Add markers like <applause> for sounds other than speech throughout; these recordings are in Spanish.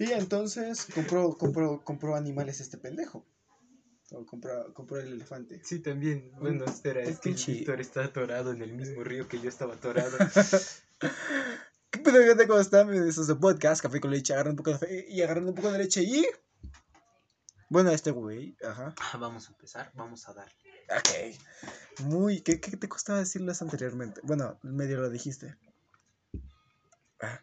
Y entonces compró, compró, compró animales este pendejo. O compró, compró el elefante. Sí, también. Bueno, espera, es que Víctor está atorado en el mismo río que yo estaba atorado. <laughs> ¿Qué pedo, gente? ¿Cómo están? Bienvenidos a este podcast, café con leche, agarrando un poco de café y agarrando un poco de leche y... Bueno, este güey, ajá. Ah, vamos a empezar, vamos a darle. Ok. Muy... ¿Qué, qué te costaba decirles anteriormente? Bueno, medio lo dijiste. Ah.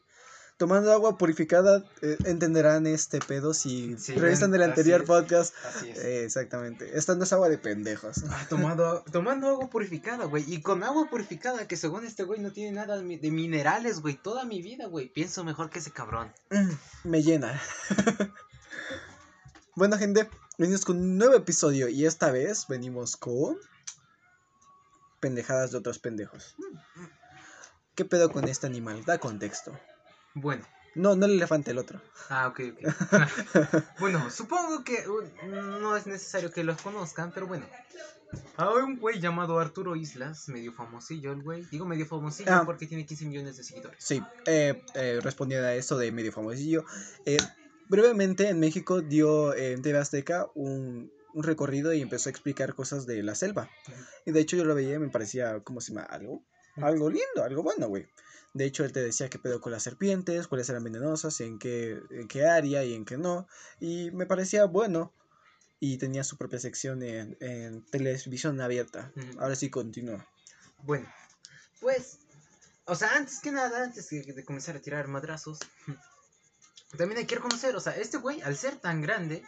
Tomando agua purificada, eh, entenderán este pedo si Sí, revisan el anterior es. podcast. Así es. Eh, exactamente. Esta no es agua de pendejos. Ah, tomando, tomando agua purificada, güey. Y con agua purificada, que según este güey no tiene nada de de minerales, güey. Toda mi vida, güey. Pienso mejor que ese cabrón. Mm, Me llena. <laughs> bueno, gente, venimos con un nuevo episodio y esta vez venimos con pendejadas de otros pendejos. ¿Qué pedo con este animal? Da contexto. Bueno. No, no el elefante, el otro. Ah, ok, ok. <laughs> bueno, supongo que uh, no es necesario que los conozcan, pero bueno. Hay un güey llamado Arturo Islas, medio famosillo el güey. Digo medio famosillo Ah. porque tiene 15 millones de seguidores. Sí, eh, eh, respondiendo a eso de medio famosillo. eh, brevemente en México dio eh, en TV Azteca un, un recorrido y empezó a explicar cosas de la selva. Y de hecho yo lo veía y me parecía como si me algo, algo lindo, algo bueno, güey. De hecho él te decía qué pedo con las serpientes, cuáles eran venenosas, en qué, en qué área y en qué no. Y me parecía bueno. Y tenía su propia sección en, en televisión abierta. Ahora sí continúa. Bueno, pues, o sea, antes que nada, antes de, de comenzar a tirar madrazos, <laughs> también hay que reconocer, o sea, este güey, al ser tan grande,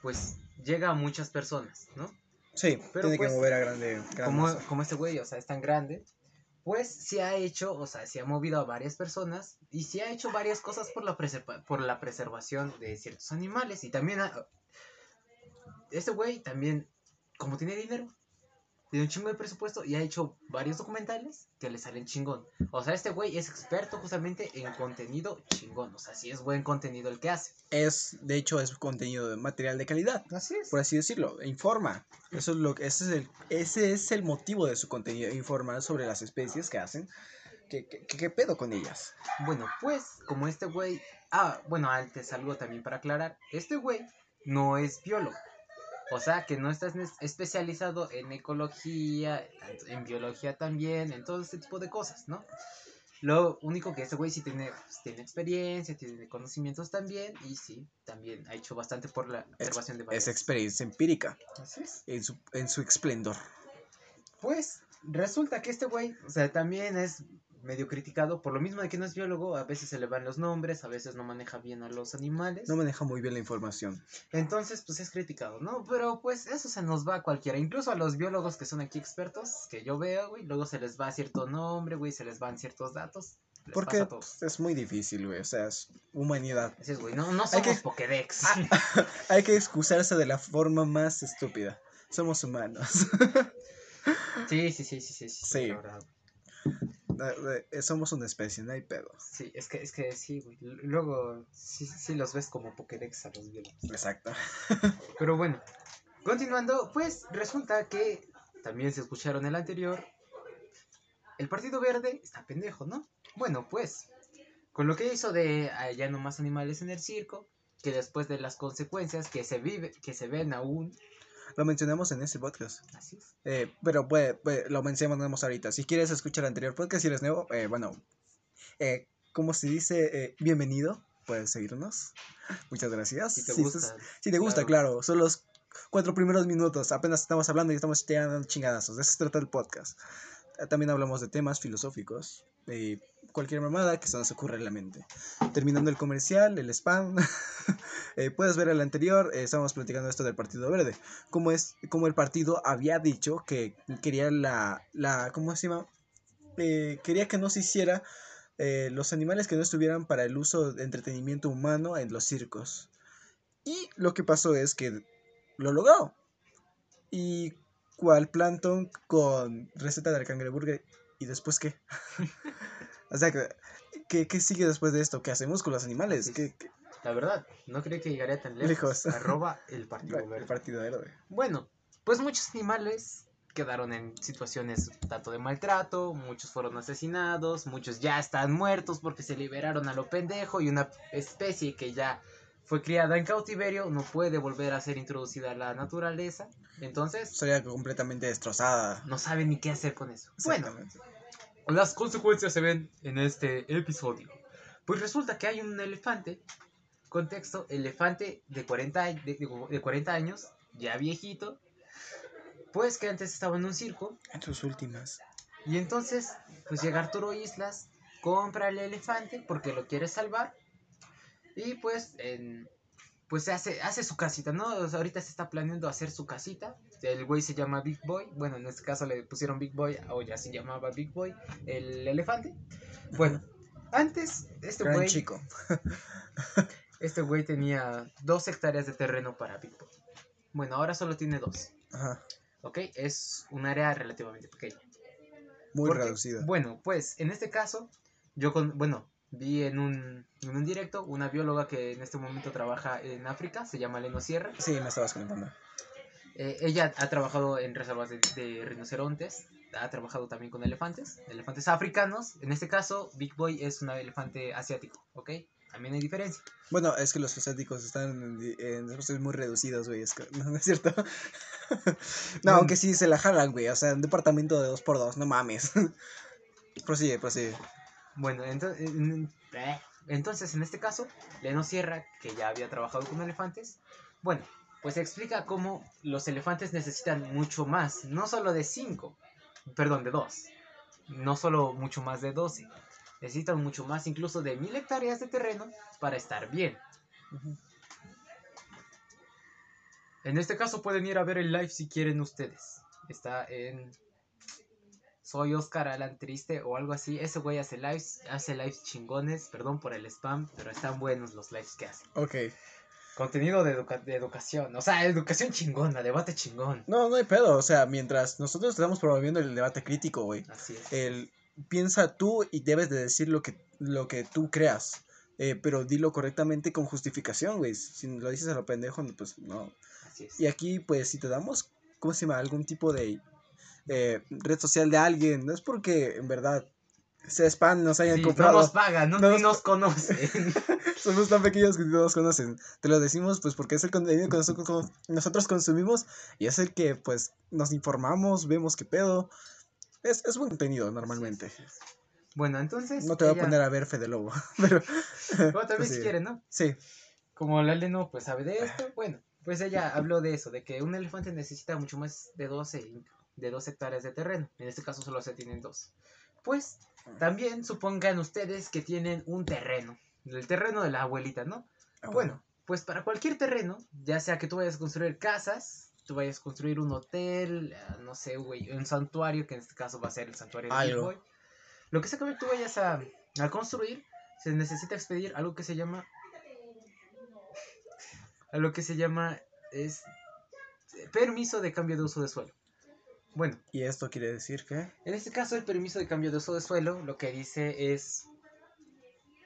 pues llega a muchas personas, ¿no? Sí, Pero tiene pues, que mover a grande. gran Como, como este güey, o sea, es tan grande, pues sí ha hecho, o sea, sí ha movido a varias personas y sí ha hecho varias cosas por la, preserva- por la preservación de ciertos animales y también, ha- este güey también, como tiene dinero, tiene un chingo de presupuesto y ha hecho varios documentales que le salen chingón. O sea, este güey es experto justamente en contenido chingón, o sea, sí es buen contenido el que hace. es, de hecho, es contenido de material de calidad, Así es. por así decirlo, e informa. Eso es lo que, ese es el, ese es el motivo de su contenido, informar sobre las especies que hacen, qué, qué, qué pedo con ellas. Bueno, pues, como este güey. Ah, bueno, antes algo también para aclarar. Este güey no es biólogo. O sea, que no estás especializado en ecología, en biología también, en todo este tipo de cosas, ¿no? Lo único que este güey sí tiene, pues, tiene experiencia, tiene conocimientos también, y sí, también ha hecho bastante por la observación de Es varias. experiencia empírica, Así es. en su, en su esplendor. Pues resulta que este güey, o sea, también es medio criticado por lo mismo de que no es biólogo, a veces se le van los nombres, a veces no maneja bien a los animales. No maneja muy bien la información. Entonces, pues es criticado, ¿no? Pero pues eso se nos va a cualquiera, incluso a los biólogos que son aquí expertos, que yo veo, güey, luego se les va cierto nombre, güey, se les van ciertos datos. les Porque pasa a todos. es muy difícil, güey, o sea, es humanidad. Así es, güey, no, no Hay somos que- Pokédex. <laughs> Hay que excusarse de la forma más estúpida. Somos humanos. Sí, sí, sí, sí, sí, sí, Sí. la verdad. Somos una especie, no hay pedo. Sí, es que, es que sí, güey. Luego sí, sí los ves como Pokédex a los biólogos. Exacto. <laughs> Pero bueno, continuando, pues resulta que también se escucharon el anterior. El Partido Verde está pendejo, ¿no? Bueno, pues, con lo que hizo de ah, ya no más animales en el circo, que después de las consecuencias que se vive, que se ven aún, Lo mencionamos en ese podcast. así es. Eh, pero pues, pues, lo mencionamos ahorita. Si quieres escuchar el anterior podcast, si eres nuevo, eh, bueno, eh, como se dice, eh, bienvenido. Puedes seguirnos. Muchas gracias. Si te Si gusta. estás- si te gusta, claro. Son los cuatro primeros minutos. Apenas estamos hablando y estamos tirando chingadazos. De eso se trata el podcast. También hablamos de temas filosóficos. Cualquier mamada que se nos ocurra en la mente. Terminando el comercial, el spam. <laughs> eh, puedes ver el anterior. eh, estábamos platicando esto del Partido Verde. Como, es, como el partido había dicho que quería la. la ¿Cómo se llama? Eh, quería que no se hiciera los animales que no estuvieran para el uso de entretenimiento humano en los circos. Y lo que pasó es que lo logró. Y cual Plankton con receta del cangreburger. ¿Y después qué? <laughs> o sea, ¿qué, ¿qué sigue después de esto? ¿Qué hacemos con los animales? ¿Qué, qué- La verdad, no creía que llegaría tan lejos. Lejos. <laughs> Arroba el Partido el Verde. partido verde? Bueno, pues muchos animales quedaron en situaciones tanto de maltrato, muchos fueron asesinados, muchos ya están muertos porque se liberaron a lo pendejo y una especie que ya fue criada en cautiverio no puede volver a ser introducida a la naturaleza. Entonces, Sería completamente destrozada. no saben ni qué hacer con eso. Bueno, las consecuencias se ven en este episodio. Pues resulta que hay un elefante, contexto, elefante de 40, a- de, de- de 40 años, ya viejito, pues que antes estaba en un circo, En sus últimas. y entonces, pues llega Arturo Islas, compra el elefante porque lo quiere salvar, y pues, en, pues hace, hace su casita, ¿no? O sea, ahorita se está planeando hacer su casita, el güey se llama Big Boy, bueno, en este caso le pusieron Big Boy, o ya se llamaba Big Boy, el elefante. Bueno, antes, este Gran güey, chico. <laughs> este güey tenía dos hectáreas de terreno para Big Boy. Bueno, ahora solo tiene dos, Ajá. ¿ok? Es un área relativamente pequeña. Muy Porque, reducido. Bueno, pues en este caso, yo con, bueno, vi en un, en un directo una bióloga que en este momento trabaja en África, se llama Leno Sierra. Sí, me estabas comentando. Eh, ella ha trabajado en reservas de, de rinocerontes, ha trabajado también con elefantes, elefantes africanos. En este caso, Big Boy es un elefante asiático, ¿ok? También hay diferencia. Bueno, es que los asiáticos están en, espacios muy reducidos, güey. Es que- <laughs> no, es cierto. <laughs> no, aunque sí se la jalan, güey. O sea, un departamento de 2x2, no mames. <laughs> prosigue, prosigue. Bueno, entonces, entonces en este caso, Leno Sierra, que ya había trabajado con elefantes, bueno, pues explica cómo los elefantes necesitan mucho más, no solo de 5, perdón, de 2, no solo mucho más de 12, necesitan mucho más, incluso de mil hectáreas de terreno para estar bien. En este caso pueden ir a ver el live si quieren ustedes. Está en Soy Oscar Alan Triste o algo así. Ese güey hace lives, hace lives chingones, perdón por el spam, pero están buenos los lives que hace. Ok. Contenido de, educa- de educación, o sea, educación chingona, debate chingón. No, no hay pedo. O sea, mientras nosotros estamos promoviendo el debate crítico, güey. Así es. El piensa tú y debes de decir lo que, lo que tú creas. Eh, pero dilo correctamente con justificación, güey. Si lo dices a lo pendejo, pues no. Así es. Y aquí, pues, si te damos, ¿cómo se llama? Algún tipo de eh, red social de alguien, no es porque en verdad sea spam, nos hayan Sí, no comprado. nos pagan, no, No ni nos nos conocen. <laughs> Somos tan pequeños que no nos conocen. Te lo decimos, pues, porque es el contenido que nosotros, co- nosotros consumimos y es el que, pues, nos informamos, vemos qué pedo. Es, es buen contenido normalmente. Bueno, entonces. No te voy a poner a ver Fede Lobo, <laughs> pero. Bueno, también <laughs> pues si sí. quieren, ¿no? Sí, Como la Leno pues sabe de esto, bueno, pues ella habló de eso, de que un elefante necesita mucho más de 12, de 2 hectáreas de terreno. En este caso solo se tienen dos. Pues también supongan ustedes que tienen un terreno, el terreno de la abuelita, ¿no? Ah, Bueno, pues para cualquier terreno, ya sea que tú vayas a construir casas, tú vayas a construir un hotel, ah, no sé, güey, un santuario, que en este caso va a ser el santuario de. Boy. Lo que sea que tú vayas a, a construir, se necesita expedir algo que se llama. A lo que se llama es permiso de cambio de uso de suelo. Bueno, ¿Y esto quiere decir que? en este caso, el permiso de cambio de uso de suelo lo que dice es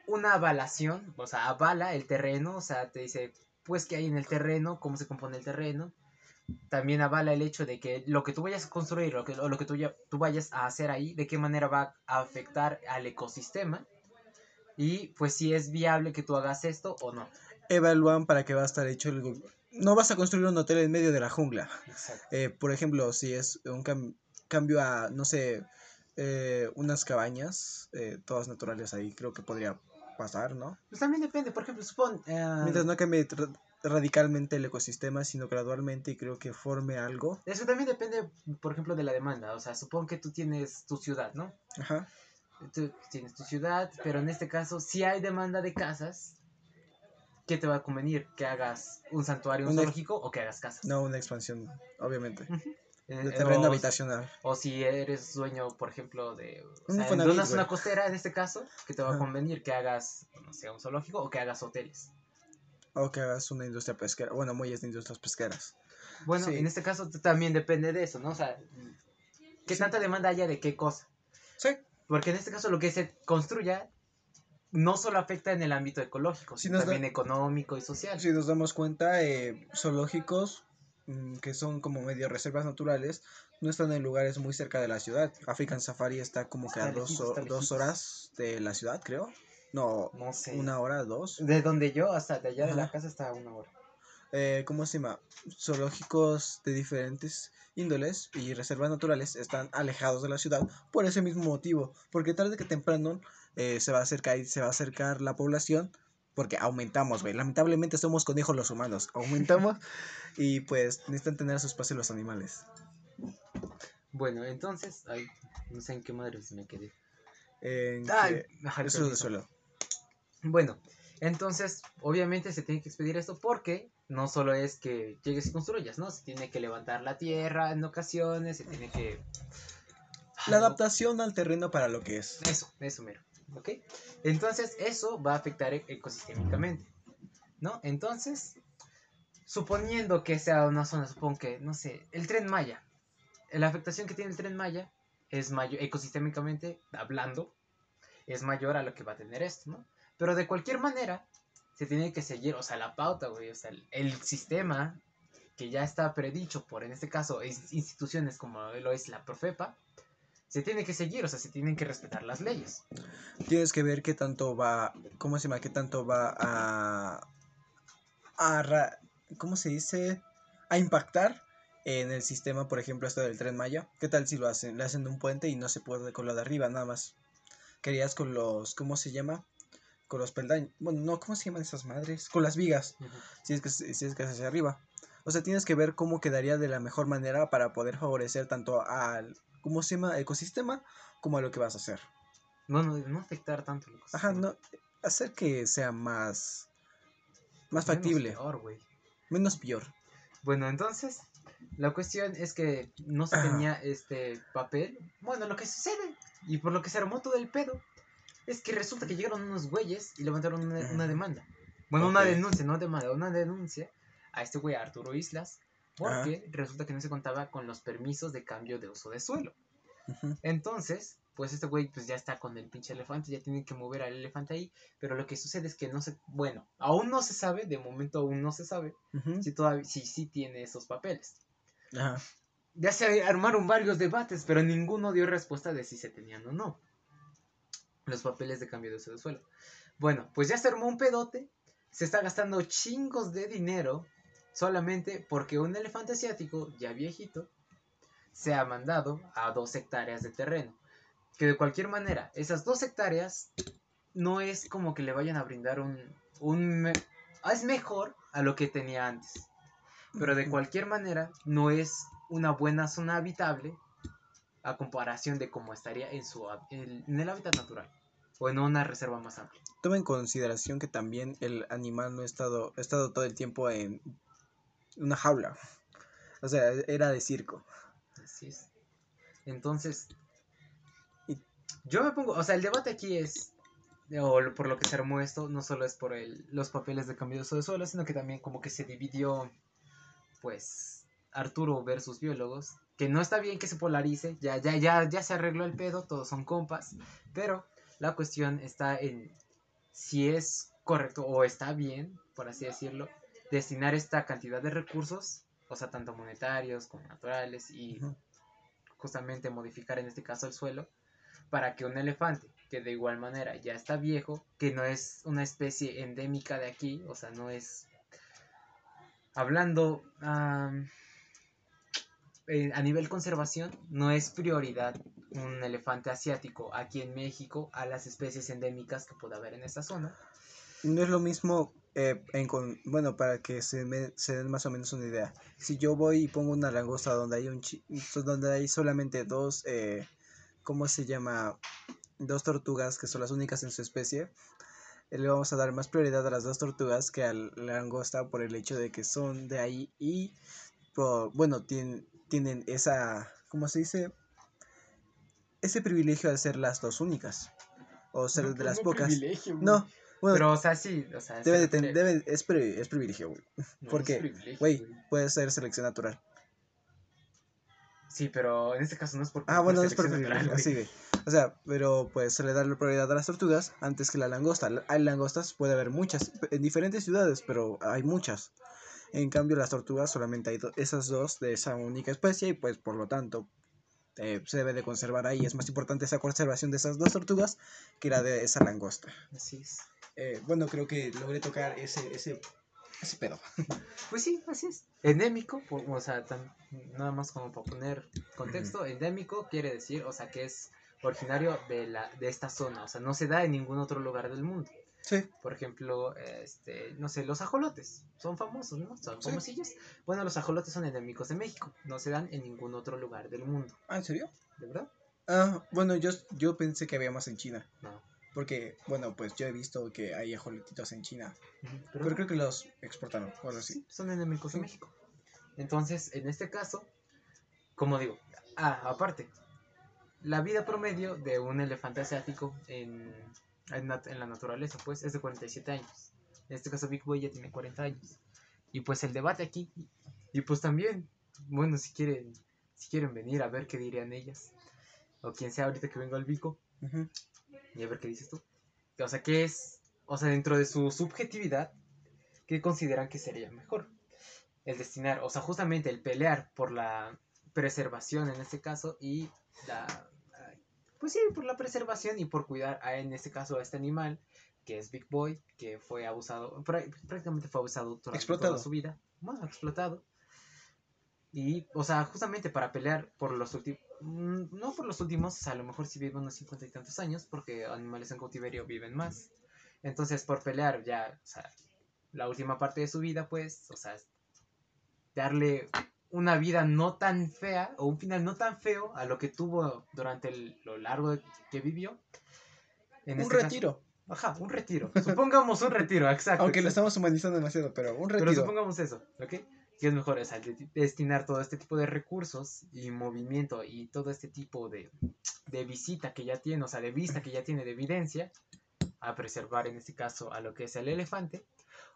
una avalación, o sea, avala el terreno, o sea, te dice, pues, qué hay en el terreno, cómo se compone el terreno. También avala el hecho de que lo que tú vayas a construir lo que, o lo que tú, ya- tú vayas a hacer ahí, de qué manera va a afectar al ecosistema. Y pues si es viable que tú hagas esto o no. Evalúan para qué va a estar hecho el. No vas a construir un hotel en medio de la jungla. Exacto. Eh, por ejemplo, si es un cam- cambio a, no sé, eh, unas cabañas, eh, todas naturales ahí, creo que podría pasar, ¿no? Pues también depende, por ejemplo, supón... eh, Mientras no cambie ra- radicalmente el ecosistema, sino gradualmente y creo que forme algo. Eso también depende, por ejemplo, de la demanda. O sea, supón que tú tienes tu ciudad, ¿no? Ajá. tú tienes tu ciudad, pero en este caso, si hay demanda de casas, ¿qué te va a convenir? ¿Que hagas un santuario, un zoológico o que hagas casas? No una expansión, obviamente. Eh, De eh, terreno o, habitacional. o si eres dueño, por ejemplo, de, o sea, de una zona costera, en este caso, ¿qué te va a convenir? Que hagas, no sé, un zoológico o que hagas hoteles. O que hagas una industria pesquera. Bueno, muelles de industrias pesqueras. Bueno, Sí. en este caso también depende de eso, ¿no? O sea, ¿qué Sí. tanta demanda haya de qué cosa? Sí. Porque en este caso lo que se construya no solo afecta en el ámbito ecológico, Si sino da- también económico y social. Si nos damos cuenta, eh, zoológicos mm, que son como medio reservas naturales, no están en lugares muy cerca de la ciudad. African Safari está como que a dos, horas de la ciudad, creo. No, No sé. una hora, dos. De donde yo hasta de allá de la casa está una hora. Eh, ¿Cómo se llama? Zoológicos de diferentes índoles y reservas naturales están alejados de la ciudad por ese mismo motivo. Porque tarde que temprano eh, se va a acercar se va a acercar la población. Porque aumentamos, güey. Lamentablemente somos conejos los humanos. Aumentamos <laughs> y pues necesitan tener su espacio los animales. Bueno, entonces, ay, no sé en qué madres me quedé. En Ay, que- eso es de permiso. suelo. Bueno, entonces, obviamente se tiene que expedir esto porque no solo es que llegues y construyas, ¿no? Se tiene que levantar la tierra en ocasiones, se tiene que... La adaptación al terreno para lo que es. Eso, eso mero, ¿ok? Entonces, eso va a afectar e- ecosistémicamente, ¿no? Entonces, suponiendo que sea una zona, supongo que, no sé, el tren Maya, la afectación que tiene el tren Maya es mayor, ecosistémicamente hablando, es mayor a lo que va a tener esto, ¿no? Pero de cualquier manera, se tiene que seguir, o sea, la pauta, güey, o sea, el, el sistema que ya está predicho por, en este caso, instituciones como lo es la Profepa, se tiene que seguir, o sea, se tienen que respetar las leyes. Tienes que ver qué tanto va, ¿cómo se llama? Qué tanto va a, a ra- ¿cómo se dice? A impactar en el sistema, por ejemplo, esto del Tren Maya. ¿Qué tal si lo hacen? Le hacen un puente y no se puede con lo de arriba, nada más. Querías con los, ¿cómo se llama? Con los peldaños. Bueno, no, ¿cómo se llaman esas madres? Con las vigas, si es que, si es que es hacia arriba. O sea, tienes que ver cómo quedaría de la mejor manera para poder favorecer tanto al, ¿cómo se llama? Ecosistema como a lo que vas a hacer. No, no, no afectar tanto. el Ajá, ecosistema. no, hacer que sea más, más Menos factible, peor, güey. menos peor. Bueno, entonces, la cuestión es que no se Ajá. tenía este papel. Bueno, lo que sucede, y por lo que se armó todo el pedo, es que resulta que llegaron unos güeyes y levantaron una, demanda. Bueno, una denuncia, no demanda, una denuncia a este güey, Arturo Islas, porque resulta que no se contaba con los permisos de cambio de uso de suelo. Entonces, pues este güey pues ya está con el pinche elefante, ya tienen que mover al elefante ahí, pero lo que sucede es que no se, bueno, aún no se sabe, de momento aún no se sabe si todavía si sí tiene esos papeles. Ajá. Ya se armaron varios debates, pero ninguno dio respuesta de si se tenían o no. Los papeles de cambio de uso de suelo. Bueno, pues ya se armó un pedote, se está gastando chingos de dinero solamente porque un elefante asiático, ya viejito, se ha mandado a dos hectáreas de terreno. Que de cualquier manera, esas dos hectáreas no es como que le vayan a brindar un... un es mejor a lo que tenía antes. Pero de cualquier manera, no es una buena zona habitable a comparación de cómo estaría en, su, en el hábitat natural o en una reserva más amplia. Toma en consideración que también el animal no ha estado, ha estado todo el tiempo en una jaula. O sea, era de circo. Así es. Entonces, yo me pongo, o sea, el debate aquí es, o por lo que se armó esto, no solo es por el, los papeles de uso de suelo, sino que también como que se dividió, pues, Arturo versus biólogos, que no está bien que se polarice, ya, ya, ya, ya se arregló el pedo, todos son compas, pero la cuestión está en si es correcto o está bien, por así decirlo, destinar esta cantidad de recursos, o sea, tanto monetarios como naturales, y justamente modificar en este caso el suelo, para que un elefante, que de igual manera ya está viejo, que no es una especie endémica de aquí, o sea, no es... Hablando eh, a nivel conservación, no es prioridad un elefante asiático aquí en México a las especies endémicas que pueda haber en esta zona. No es lo mismo, eh, en con- bueno, para que se, me, se den más o menos una idea. Si yo voy y pongo una langosta donde hay un chi- donde hay solamente dos, eh, ¿cómo se llama? Dos tortugas que son las únicas en su especie, eh, le vamos a dar más prioridad a las dos tortugas que a la langosta por el hecho de que son de ahí y, por- bueno, tienen, tienen esa, ¿cómo se dice? Ese privilegio de ser las dos únicas. O ser de las pocas. No, bueno, Pero, o sea, sí, o sea, Debe se es, pri- es privilegio, güey. <laughs> no, porque, Güey, puede ser selección natural. Sí, pero en este caso no es por Ah, bueno, es por natural, privilegio, sí, güey. O sea, pero pues se le da la prioridad a las tortugas antes que la langosta. La- Hay langostas, puede haber muchas, en diferentes ciudades, pero hay muchas. En cambio, las tortugas solamente hay do- esas dos de esa única especie y pues por lo tanto eh, se debe de conservar ahí. Es más importante esa conservación de esas dos tortugas que la de esa langosta. Así es. Eh, bueno, creo que logré tocar ese, ese, ese pedo. <laughs> Pues sí, así es. Endémico, o sea, tan- nada más como para poner contexto, endémico quiere decir, o sea, que es originario de, la, de esta zona, o sea, no se da en ningún otro lugar del mundo. Sí. Por ejemplo, este, no sé, los ajolotes son famosos, ¿no? Son Sí. famosillos. Bueno, los ajolotes son endémicos de México, no se dan en ningún otro lugar del mundo, Ah, ¿en serio? ¿de verdad? Ah, bueno, yo, yo pensé que había más en China. No. Porque, bueno, pues yo he visto que hay ajolotitos en China. Pero creo que los exportaron o algo así. Sí, son endémicos de Sí. México. Entonces, en este caso, como digo, ah, aparte, la vida promedio de un elefante asiático en, en, la naturaleza, pues, es de 47 años. En este caso, Big Boy ya tiene 40 años. Y pues el debate aquí, y pues también, bueno, si quieren, si quieren venir a ver qué dirían ellas, o quien sea ahorita que venga el Vico, Ujú. Y a ver qué dices tú. O sea, ¿qué es? O sea, dentro de su subjetividad, ¿qué consideran que sería mejor? El destinar, o sea, justamente el pelear por la preservación en este caso y la... Pues sí, por la preservación y por cuidar a, en este caso a este animal, que es Big Boy, que fue abusado, prá- prácticamente fue abusado durante Explotado. toda su vida. Bueno, explotado. Y, o sea, justamente para pelear por los últimos, no por los últimos, a lo mejor si viven unos cincuenta y tantos años, porque animales en cautiverio viven más. Entonces, por pelear ya, o sea, la última parte de su vida, pues, o sea, darle una vida no tan fea, o un final no tan feo a lo que tuvo durante el- lo largo de- que vivió. En Un este caso- retiro. ajá, un retiro. Supongamos un retiro, exacto. Aunque lo estamos humanizando demasiado, pero un Pero retiro. supongamos eso, ¿ok? Que es mejor sea, de- destinar todo este tipo de recursos y movimiento y todo este tipo de, de visita que ya tiene, o sea, de vista que ya tiene, de evidencia, a preservar en este caso a lo que es el elefante,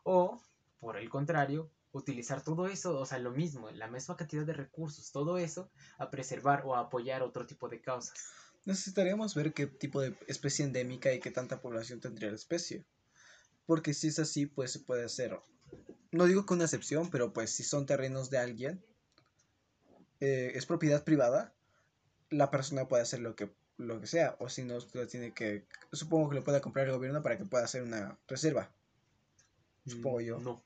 o por el contrario, utilizar todo eso, o sea, lo mismo, la misma cantidad de recursos, todo eso, a preservar o a apoyar otro tipo de causas. Necesitaríamos ver qué tipo de especie endémica y qué tanta población tendría la especie. Porque si es así, pues se puede hacer. No digo que una excepción, pero pues si son terrenos de alguien, eh, es propiedad privada, la persona puede hacer lo que, lo que sea. O si no, lo tiene que. Supongo que lo pueda comprar el gobierno para que pueda hacer una reserva. Supongo Mm, yo. No,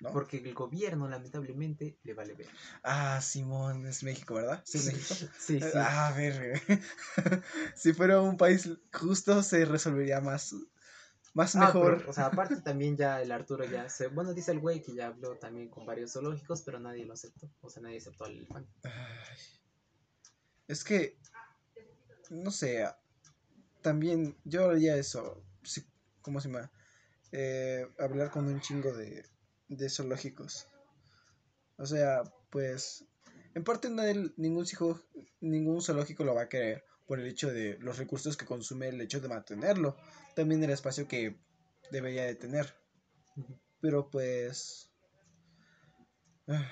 ¿no? porque el gobierno lamentablemente le vale ver. Ah, Simón, es México, ¿verdad? Sí, México. <laughs> Sí, sí. Ah, a ver, <laughs> si fuera un país justo se resolvería más, más Ah, mejor. pero, o sea, aparte también ya el Arturo ya se... Bueno, dice el güey que ya habló también con varios zoológicos, pero nadie lo aceptó. O sea, nadie aceptó al elefante. Ay, Es que, no sé, también yo haría eso, si- ¿cómo se llama? Eh, hablar con un chingo de, de zoológicos. O sea, pues, en parte el- ningún, hijo, ningún zoológico lo va a querer por el hecho de los recursos que consume el hecho de mantenerlo, también el espacio que debería de tener. Pero pues... ah,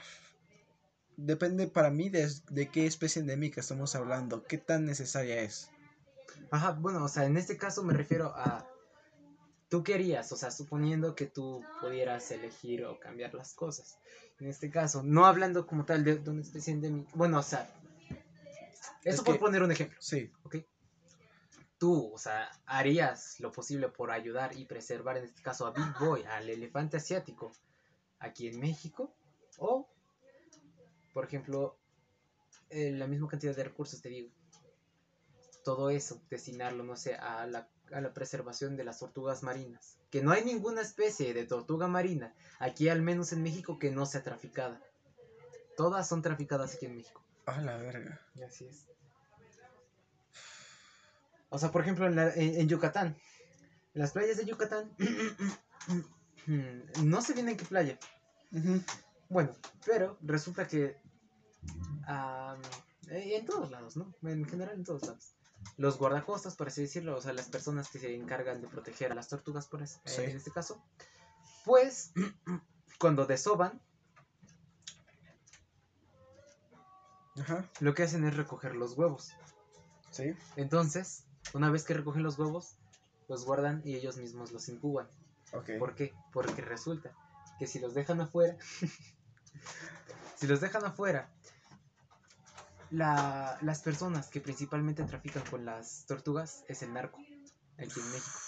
Depende para mí de, de qué especie endémica estamos hablando, qué tan necesaria es. Ajá, bueno, o sea, en este caso me refiero a... Tú querías, o sea, suponiendo que tú pudieras elegir o cambiar las cosas. En este caso, no hablando como tal de, de una especie endémica. Bueno, o sea... Eso Es por que- poner un ejemplo. Sí, ¿ok? Tú, o sea, harías lo posible por ayudar y preservar, en este caso, a Big Boy, al elefante asiático, aquí en México, o, por ejemplo, eh, la misma cantidad de recursos, te digo, todo eso, destinarlo, no sé, a la, a la preservación de las tortugas marinas, que no hay ninguna especie de tortuga marina, aquí al menos en México, que no sea traficada. Todas son traficadas aquí en México. A la verga. Así es. O sea, por ejemplo, en, la- en- en Yucatán. En las playas de Yucatán. <clears throat> no sé bien en qué playa. Bueno, pero resulta que. eh, en todos lados, ¿no? En general, en todos lados. Los guardacostas, por así decirlo, o sea, las personas que se encargan de proteger a las tortugas, por es- eh, Sí. en este caso, pues <clears throat> cuando desoban, Ajá, lo que hacen es recoger los huevos. sí. Entonces, una vez que recogen los huevos, los guardan y ellos mismos los incuban. Ok. ¿Por qué? Porque resulta que si los dejan afuera, <laughs> Si los dejan afuera, la- las personas que principalmente trafican con las tortugas es el narco, aquí en México.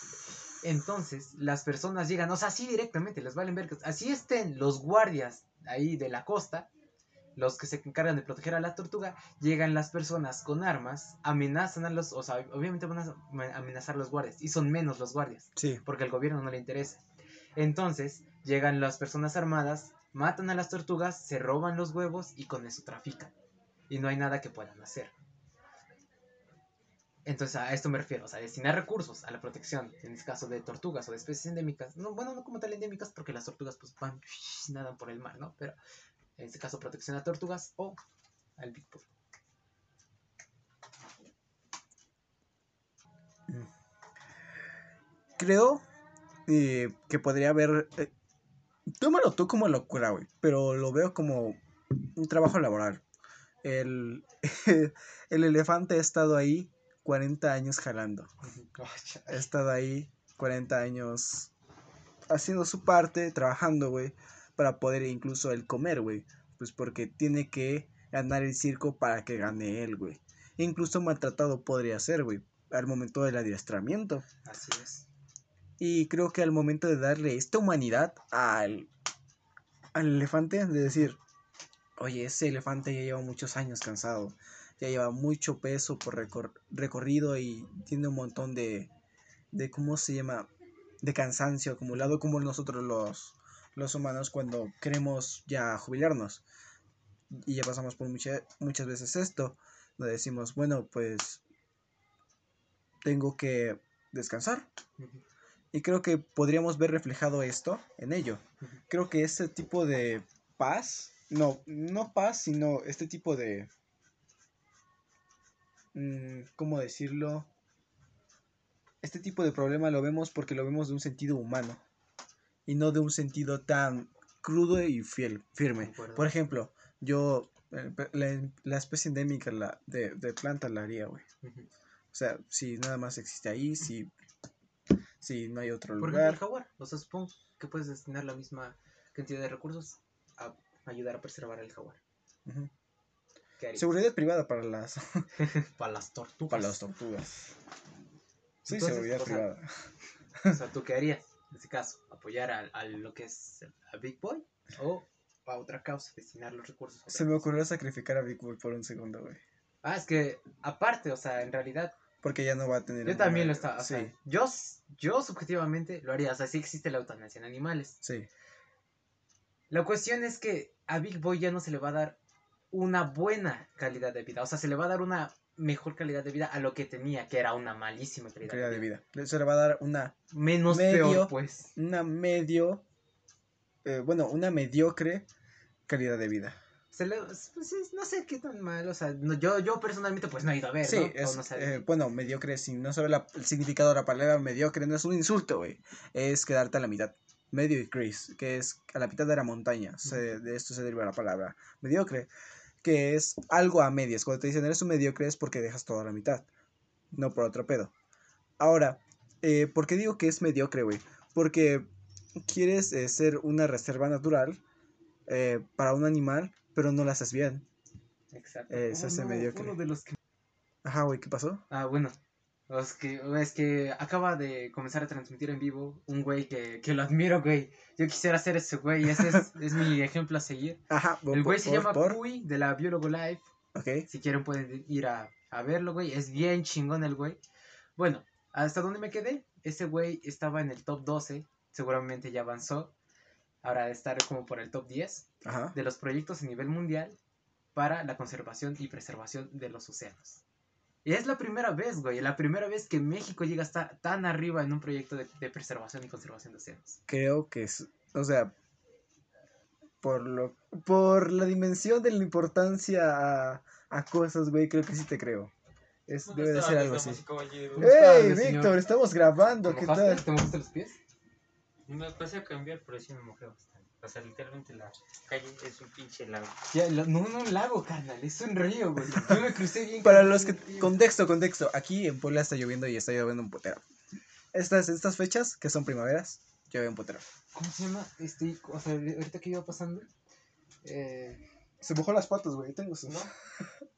Entonces, las personas llegan, o sea, así directamente, les valen ver, así estén los guardias ahí de la costa, los que se encargan de proteger a la tortuga, llegan las personas con armas, amenazan a los, o sea, obviamente van a amenazar a los guardias, y son menos los guardias Sí. porque al gobierno no le interesa. Entonces, llegan las personas armadas, matan a las tortugas, se roban los huevos y con eso trafican. Y no hay nada que puedan hacer. Entonces, a esto me refiero, o sea, destinar recursos a la protección, en este caso de tortugas o de especies endémicas. No, bueno, no como tal endémicas, porque las tortugas pues van, nadan por el mar, ¿no? Pero en este caso, protección a tortugas o al Big Boy. Creo eh, que podría haber. Eh, tómalo tú como locura, güey. Pero lo veo como un trabajo laboral. El, <laughs> el elefante ha estado ahí 40 años jalando. Ha estado ahí 40 años haciendo su parte, trabajando, güey. Para poder incluso él comer, güey. Pues porque tiene que ganar el circo para que gane él, güey. Incluso maltratado podría ser, güey. Al momento del adiestramiento. Así es. Y creo que al momento de darle esta humanidad al, al elefante, de decir, oye, ese elefante ya lleva muchos años cansado, ya lleva mucho peso por recor- recorrido y tiene un montón de, de, ¿cómo se llama? De cansancio acumulado como nosotros los, los humanos cuando queremos ya jubilarnos. Y ya pasamos por mucha- muchas veces esto, donde decimos, bueno, pues tengo que descansar. Y creo que podríamos ver reflejado esto en ello. Creo que este tipo de paz, no, no paz, sino este tipo de... mm, ¿Cómo decirlo? Este tipo de problema lo vemos porque lo vemos de un sentido humano y no de un sentido tan crudo y fiel, firme. Por ejemplo, yo, eh, la, la especie endémica la, de, de planta la haría, güey. O sea, si nada más existe ahí, si, si no hay otro Por ejemplo, el lugar. jaguar. O sea, supongo que puedes destinar la misma cantidad de recursos a ayudar a preservar el jaguar. Seguridad privada para las, <laughs> Para las tortugas. para las tortugas. Sí, Entonces, seguridad o sea, privada. O sea, ¿tú qué harías en ese caso? ¿Apoyar a, a lo que es a Big Boy? ¿O a otra causa? Destinar los recursos. Se me ocurrió sacrificar a Big Bull por un segundo, güey. Ah, es que aparte, o sea, en realidad, Porque ya no va a tener. yo también lo estaba. o Sí, sea, yo, yo subjetivamente lo haría. O sea, sí existe la eutanasia en animales. sí. La cuestión es que a Big Boy ya no se le va a dar una buena calidad de vida. O sea, se le va a dar una mejor calidad de vida a lo que tenía, que era una malísima calidad, Calidad de de vida. vida. Se le va a dar una, Menos Medio. peor, pues. una medio. eh, bueno, una mediocre calidad de vida. Se le, pues, sí, no sé qué tan mal, o sea, no- yo, yo personalmente pues no he ido a ver, Sí, ¿no? Es, no eh, bueno, mediocre, si no sabe la- el significado de la palabra mediocre, no es un insulto, güey. Es quedarte a la mitad. Medio y que es a la mitad de la montaña. se- de esto se deriva la palabra mediocre, que es algo a medias. Cuando te dicen eres un mediocre es porque dejas todo a la mitad, no por otro pedo. Ahora, eh, ¿por qué digo que es mediocre, güey? Porque quieres eh, ser una reserva natural eh, para un animal, pero no la haces bien. Exacto. eh, se hace no, mediocre. Uno de los que... Ajá, güey, ¿qué pasó? Ah, bueno. Es que, es que acaba de comenzar a transmitir en vivo un güey que, que lo admiro, güey. Yo quisiera ser ese güey, ese es, es mi ejemplo a seguir. Ajá, El güey se por- llama por- Puy de la Biólogo Live. Ok. Si quieren pueden ir a, a verlo, güey. Es bien chingón el güey. Bueno, hasta donde me quedé, ese güey estaba en el top 12. Seguramente ya avanzó. Ahora de estar como por el top 10 Ajá. de los proyectos a nivel mundial para la conservación y preservación de los océanos. Y es la primera vez, güey, la primera vez que México llega a estar tan arriba en un proyecto de, de preservación y conservación de océanos. Creo que es, o sea, por lo, por la dimensión de la importancia a, a cosas, güey, creo que sí te creo. Es, debe de ser algo así. ¿Cómo ¡Ey? Víctor! Estamos grabando, ¿Te ¿qué mojaste? tal? ¿Te mojaste los pies? Me pasé a cambiar, pero sí me mojé bastante. O sea, literalmente la calle es un pinche lago. Ya, lo- no, no un lago, carnal, es un río, güey. <laughs> Yo me crucé bien. Para los que, contexto, contexto, aquí en Puebla está lloviendo y está lloviendo un putero. Estas, estas fechas, que son primaveras, llueve un putero. ¿Cómo se llama? Este, o sea, ahorita que iba pasando, Eh, Se mojó las patas, güey. Tengo sus. ¿No? <laughs>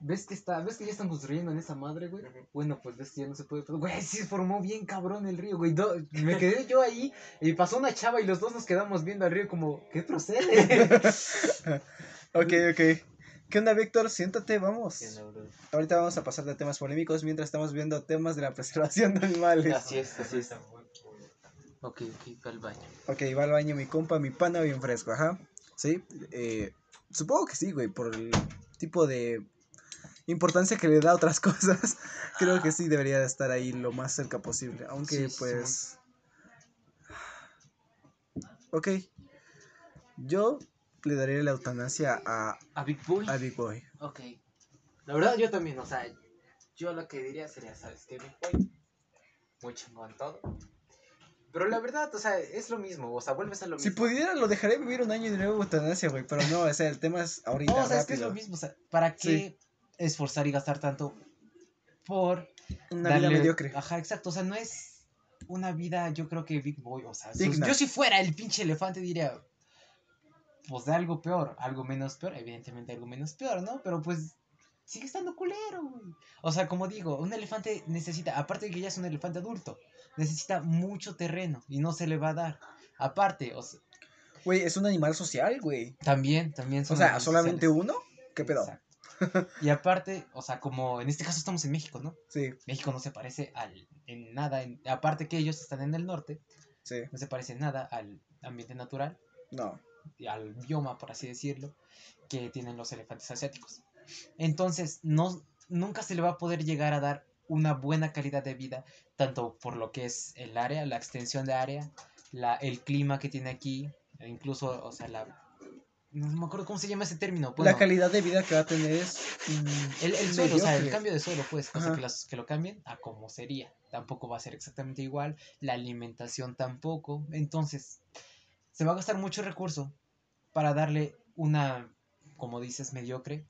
¿Ves que está, ves que ya están construyendo en esa madre, güey? Bueno, pues ves que ya no se puede. pero, Güey, sí se formó bien cabrón el río, güey. Do- me quedé yo ahí y pasó una chava y los dos nos quedamos viendo al río como, ¿qué procede? <laughs> Ok, ok. ¿Qué onda, Víctor? Siéntate, vamos. Ahorita vamos a pasar de temas polémicos mientras estamos viendo temas de la preservación de animales. Así es, así es. Ok, ok, va al baño. Ok, va al baño mi compa, mi pana bien fresco, ajá. Sí, eh, supongo que sí, güey, por el tipo de importancia que le da a otras <laughs> cosas. Creo que sí debería de estar ahí lo más cerca posible. Aunque, Sí, sí, pues. Ok. Yo le daría la eutanasia a, ¿A Big Boy? a Big Boy. Ok. La verdad, yo también, o sea, yo lo que diría sería, ¿sabes qué, Big Boy? Muy chingón todo. Pero la verdad, o sea, es lo mismo, o sea, vuelves a lo Si mismo. pudiera, lo dejaré vivir un año y de nuevo eutanasia, güey. Pero no, o sea, el tema es ahorita. No, o sea, es que es rápido. lo mismo, o sea, ¿para qué esforzar y gastar tanto por Una vida mediocre. Ajá, exacto, o sea, no es una vida, yo creo que Big Boy, o sea, Digna. yo si fuera el pinche elefante diría, pues de algo peor, algo menos peor, evidentemente algo menos peor, ¿no? Pero pues sigue estando culero, güey. O sea, como digo, un elefante necesita, aparte de que ya es un elefante adulto, necesita mucho terreno y no se le va a dar. Aparte, o sea, Güey, es un animal social, güey. también, también O son sea, animales ¿solamente sociales. uno? ¿Qué pedo? Exacto. <laughs> Y aparte, o sea, como en este caso estamos en México, ¿no? Sí, México no se parece al, en nada, en- aparte que ellos están en el norte, sí. no se parece en nada al ambiente natural, No. y al bioma, por así decirlo, que tienen los elefantes asiáticos. Entonces, no, nunca se le va a poder llegar a dar una buena calidad de vida, tanto por lo que es el área, la extensión de área, la, el clima que tiene aquí, e incluso, o sea, la... No me acuerdo cómo se llama ese término. Bueno, La calidad de vida que va a tener es. mm, el, el suelo, o sea, el cambio de suelo, pues, o sea, Ajá. que, las- que lo cambien a como sería. Tampoco va a ser exactamente igual, la alimentación tampoco. Entonces, se va a gastar mucho recurso para darle una, como dices, mediocre.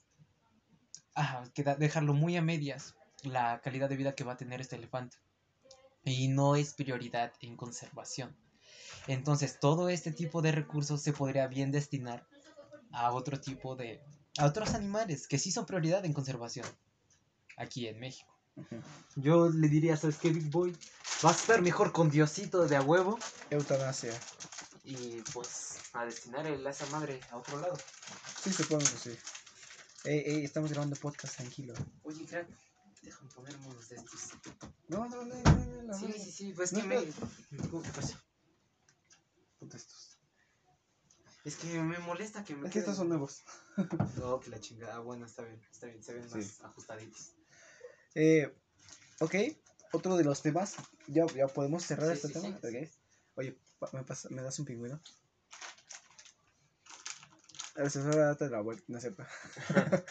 Ajá, que da- dejarlo muy a medias la calidad de vida que va a tener este elefante. Y no es prioridad en conservación. Entonces, todo este tipo de recursos se podría bien destinar a otro tipo de... a otros animales que sí son prioridad en conservación aquí en México. Yo le diría, ¿sabes qué, Big Boy? Vas a estar mejor con Diosito de a huevo Eutanasia. y pues a destinar el- a esa madre a otro lado. Sí, supongo sí. Ey, ey, estamos grabando podcast, tranquilo. Oye, crack, déjame ponerme unos de estos. No, no, no, no, no, no. Sí, sí, sí, pues No, que me... ¿Qué pasó? Ponte estos. Es que me molesta que me Es que estos son nuevos. <laughs> No, que la chingada. Bueno, está bien, está bien, se ven Sí. más ajustaditos. Eh, ok, otro de los temas. Ya, ya podemos cerrar Sí, este sí, tema. sí, Ok. Oye, ¿me, pasa- ¿me das un pingüino? A ver, se va a darte la vuelta, no es cierto. <laughs>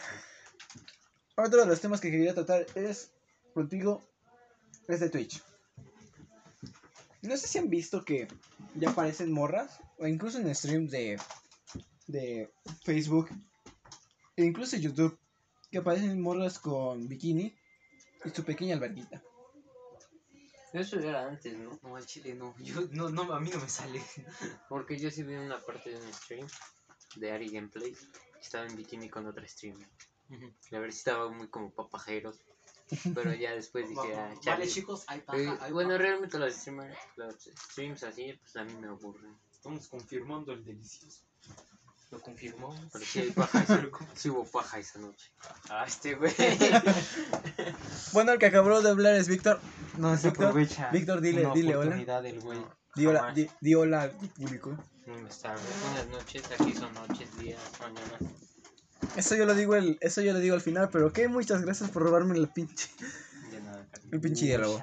Otro de los temas que quería tratar es contigo, es de Twitch. No sé si han visto que ya aparecen morras, o incluso en streams de, de Facebook, e incluso en YouTube, que aparecen morras con bikini y su pequeña alberguita. Eso era antes, ¿no? No, al chile no. Yo, no, no, a mí no me sale. Porque yo sí vi una parte de un stream de Ari Gameplay. Estaba en bikini con otra streamer. La verdad estaba muy como papajeros. Pero ya después dije, ah, vale, chale. chicos, hay Eh, paja, hay bueno, paja. realmente los, streamer- los streams así, pues a mí me aburren. Estamos confirmando el delicioso. ¿Lo confirmó? Pero sí hay paja esa, sí hubo paja esa noche. Ah, este güey. <laughs> Bueno, el que acabó de hablar es Víctor. No se Víctor, aprovecha. Víctor, dile- una dile hola. del güey. Di hola, di, di hola público. Buenas tardes, buenas noches, aquí son noches, días, mañanas. Eso yo lo digo el, eso yo lo digo al final, pero ok, muchas gracias por robarme la pinche. De nada. El pinche diálogo.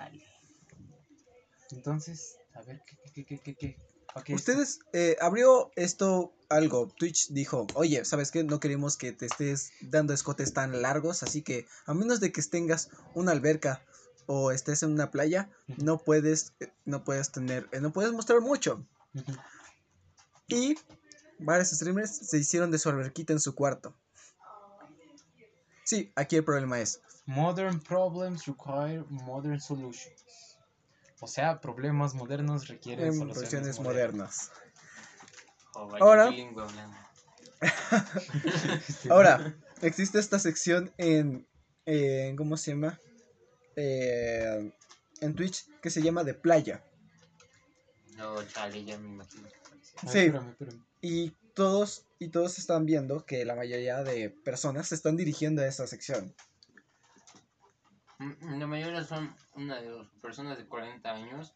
Entonces, a ver, ¿qué, qué, qué, qué, qué? ¿Pa' qué Ustedes eh, abrió esto algo. Twitch dijo, oye, ¿sabes qué? No queremos que te estés dando escotes tan largos, así que a menos de que tengas una alberca o estés en una playa, no puedes, eh, no puedes tener, eh, no puedes mostrar mucho. Y varios streamers se hicieron de su alberquita en su cuarto. Sí, aquí el problema es, Modern problems require modern solutions. O sea, problemas modernos requieren en soluciones versiones modernas. modernas. Oh, Ahora-. <laughs> Ahora, existe esta sección en, en ¿cómo se llama? Eh, en Twitch que se llama de playa. No, chale, ya me imagino. Ay, Sí. espérame, espérame. Y todos, y todos están viendo que la mayoría de personas se están dirigiendo a esa sección. Mm, La mayoría son una de dos personas de 40 años.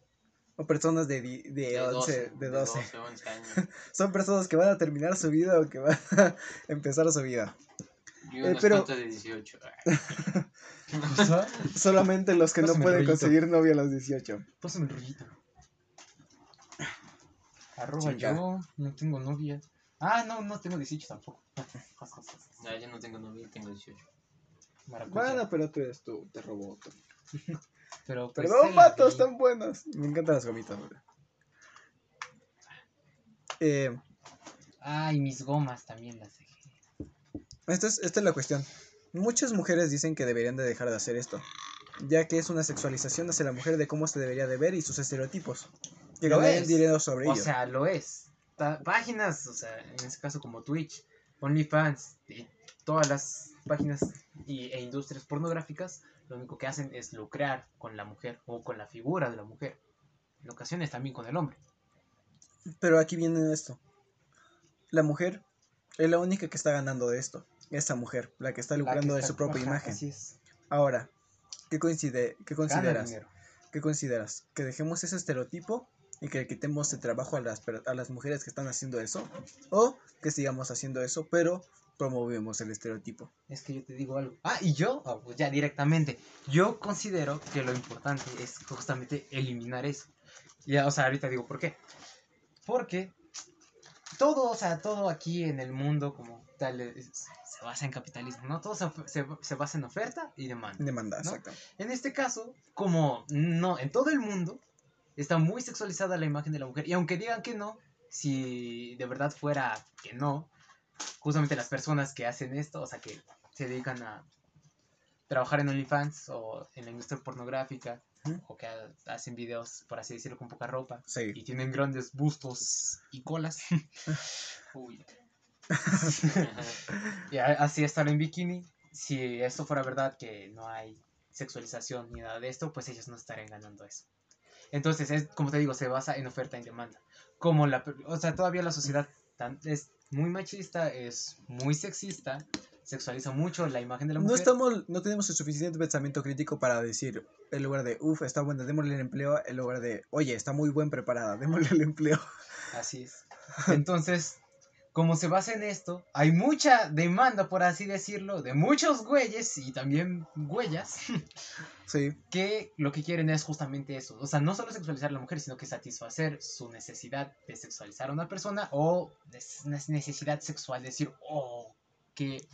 O personas de, di- de, De 11, 12, de 12. 11 <laughs> años. Son personas que van a terminar su vida o que van a <laughs> empezar su vida. Y Eh, unos pero- cuantos de 18. O sea, Solamente los que no Pásame pueden conseguir novia a los 18. Pásame el rollito. Arroba yo, no tengo novia. Ah, no, no tengo 18 tampoco. No, yo no tengo novia, tengo 18. Maracuya. Bueno, pero tú eres tú, te robó otro. <laughs> pero pues, Perdón, vi. están buenos. Me encantan las gomitas. güey. Eh, Ay, mis gomas también las dejé. Esta es, esta es la cuestión. Muchas mujeres dicen que deberían de dejar de hacer esto, ya que es una sexualización hacia la mujer de cómo se debería de ver y sus estereotipos. Que Lo ganan es. dinero sobre O ello. sea, lo es. Páginas, o sea, en este caso como Twitch, OnlyFans, y todas las páginas y, e industrias pornográficas, lo único que hacen es lucrar con la mujer o con la figura de la mujer. En ocasiones también con el hombre. Pero aquí viene esto. La mujer es la única que está ganando de esto. Esa mujer, la que está que lucrando de su propia imagen. Así es. Ahora, ¿qué, coincide, qué consideras? ¿Qué consideras? ¿Que dejemos ese estereotipo y que le quitemos el trabajo a las, a las mujeres que están haciendo eso? ¿O que sigamos haciendo eso, pero promovemos el estereotipo? Es que yo te digo algo. Ah, y yo, ah, pues ya directamente, yo considero que lo importante es justamente eliminar eso. Ya, o sea, ahorita digo por qué. Porque todo, o sea, todo aquí en el mundo como tal es- se basa en capitalismo, ¿no? Todo se, se- se basa en oferta y demanda. Demanda, ¿No? exacto. En este caso, como no, en todo el mundo está muy sexualizada la imagen de la mujer. Y aunque digan que no, si de verdad fuera que no, justamente las personas que hacen esto, o sea, que se dedican a trabajar en OnlyFans o en la industria pornográfica, o que ha- hacen videos, por así decirlo, con poca ropa, Sí. y tienen grandes bustos y colas, <laughs> Uy. <laughs> y así estar en bikini, si esto fuera verdad que no hay sexualización ni nada de esto, pues ellos no estarían ganando eso. Entonces, es, como te digo, se basa en oferta y demanda. Como la, o sea, todavía la sociedad tan- es muy machista, es muy sexista, sexualiza mucho la imagen de la No mujer. estamos, no tenemos el suficiente pensamiento crítico para decir, en lugar de, uff, está buena, démosle el empleo, en lugar de, oye, está muy buen preparada, <laughs> démosle el empleo. Así es. Entonces, como se basa en esto, hay mucha demanda, por así decirlo, de muchos güeyes y también güeyas <laughs> Sí, que lo que quieren es justamente eso. O sea, no solo sexualizar a la mujer, sino que satisfacer su necesidad de sexualizar a una persona o necesidad sexual, decir, oh, qué,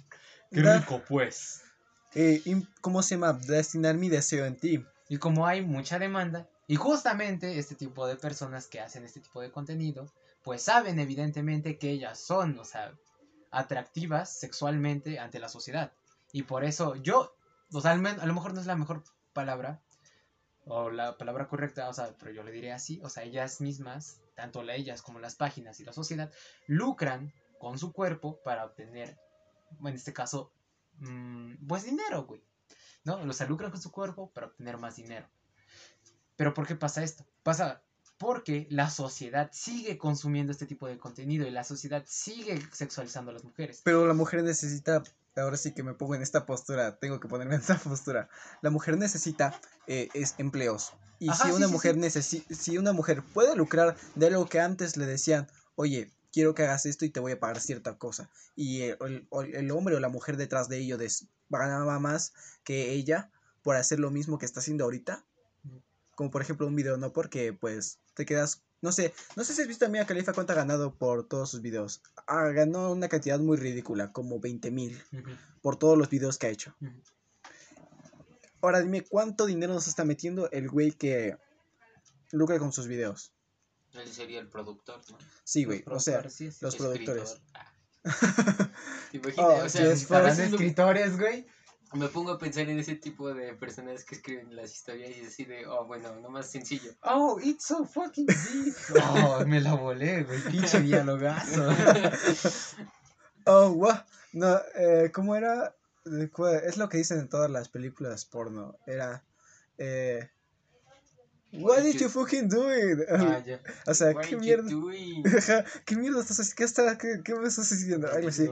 qué rico pues. eh, ¿cómo se llama? Destinar mi deseo en ti. Y como hay mucha demanda, y justamente este tipo de personas que hacen este tipo de contenido, pues saben evidentemente que ellas son, o sea, atractivas sexualmente ante la sociedad. Y por eso yo, o sea, a lo mejor no es la mejor palabra, o la palabra correcta, o sea, pero yo le diré así, o sea, ellas mismas, tanto la- ellas como las páginas y la sociedad, lucran con su cuerpo para obtener, en este caso, mm, pues dinero, güey. ¿no? O sea, lucran con su cuerpo para obtener más dinero. Pero ¿por qué pasa esto? Pasa porque la sociedad sigue consumiendo este tipo de contenido y la sociedad sigue sexualizando a las mujeres. Pero la mujer necesita, ahora sí que me pongo en esta postura, tengo que ponerme en esta postura. La mujer necesita eh, es empleos. Y Ajá, si una sí, mujer sí. si una mujer puede lucrar de algo que antes le decían, oye, quiero que hagas esto y te voy a pagar cierta cosa. Y el, el- el hombre o la mujer detrás de ello ganaba más que ella por hacer lo mismo que está haciendo ahorita. Como por ejemplo un video, ¿no? Porque pues te quedas, no sé, no sé si has visto a Mia Khalifa cuánto ha ganado por todos sus videos. Ah, ganó una cantidad muy ridícula, como 20 mil por todos los videos que ha hecho. Ahora dime cuánto dinero nos está metiendo el güey que lucra con sus videos. Él sería el productor, ¿no? Sí, güey, o sea, productores, sí, sí. los Escritor. productores. Ah. <laughs> ¿Te imaginas? Oh, o sea, yes, estarán first. ¿Estarán en lo- escritores, güey? Me pongo a pensar en ese tipo de personas que escriben las historias y así de, oh, bueno, no más sencillo. Oh, it's so fucking <laughs> big. Oh, me la volé, güey. Pinche dialogazo. <laughs> Oh, wow. No, eh, ¿cómo era? Es lo que dicen en todas las películas porno. Era. Eh, What did you fucking do it? Ah. O sea, What ¿qué mierda? doing? <laughs> ¿Qué mierda estás haciendo? ¿Qué, está, qué, ¿Qué me estás haciendo? Algo así.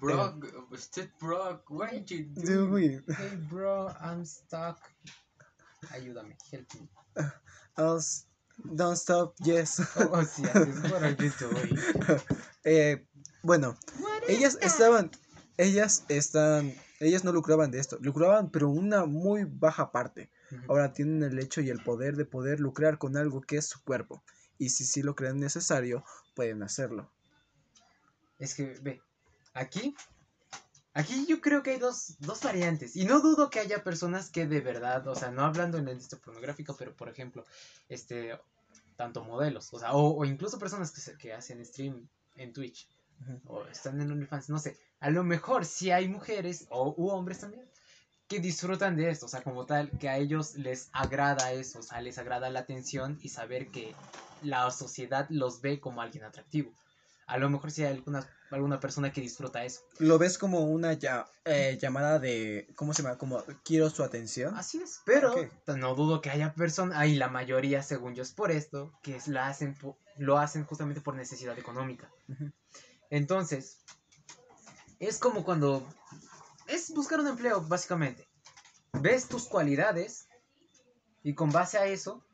Brock, usted Brock, what did you Do do? it. <laughs> Hey, bro, I'm stuck. Ayúdame, help me. I'll s- Don't stop, yes. <laughs> Oh, sí. What are you doing? Eh, bueno, ellas estaban, ellas están, ellas no lucraban de esto, lucraban pero una muy baja parte. Ahora tienen el hecho y el poder de poder lucrar con algo que es su cuerpo. Y si sí lo creen necesario, pueden hacerlo. Es que, ve, aquí, aquí yo creo que hay dos, dos variantes. Y no dudo que haya personas que de verdad, o sea, no hablando en la industria pornográfica, pero por ejemplo, este, tanto modelos, o sea, o, o incluso personas que, se- que hacen stream en Twitch, o están en OnlyFans, no sé. A lo mejor sí hay mujeres, o u hombres también, que disfrutan de esto, o sea, como tal, que a ellos les agrada eso, o sea, les agrada la atención y saber que la sociedad los ve como alguien atractivo. A lo mejor sí hay alguna, alguna persona que disfruta eso. Lo ves como una ya- eh, llamada de, ¿cómo se llama? Como quiero su atención. Así es. Pero no dudo que haya personas, y la mayoría, según yo, es por esto, que es- la hacen, lo hacen justamente por necesidad económica. Entonces, es como cuando... Es buscar un empleo, básicamente. Ves tus cualidades y con base a eso,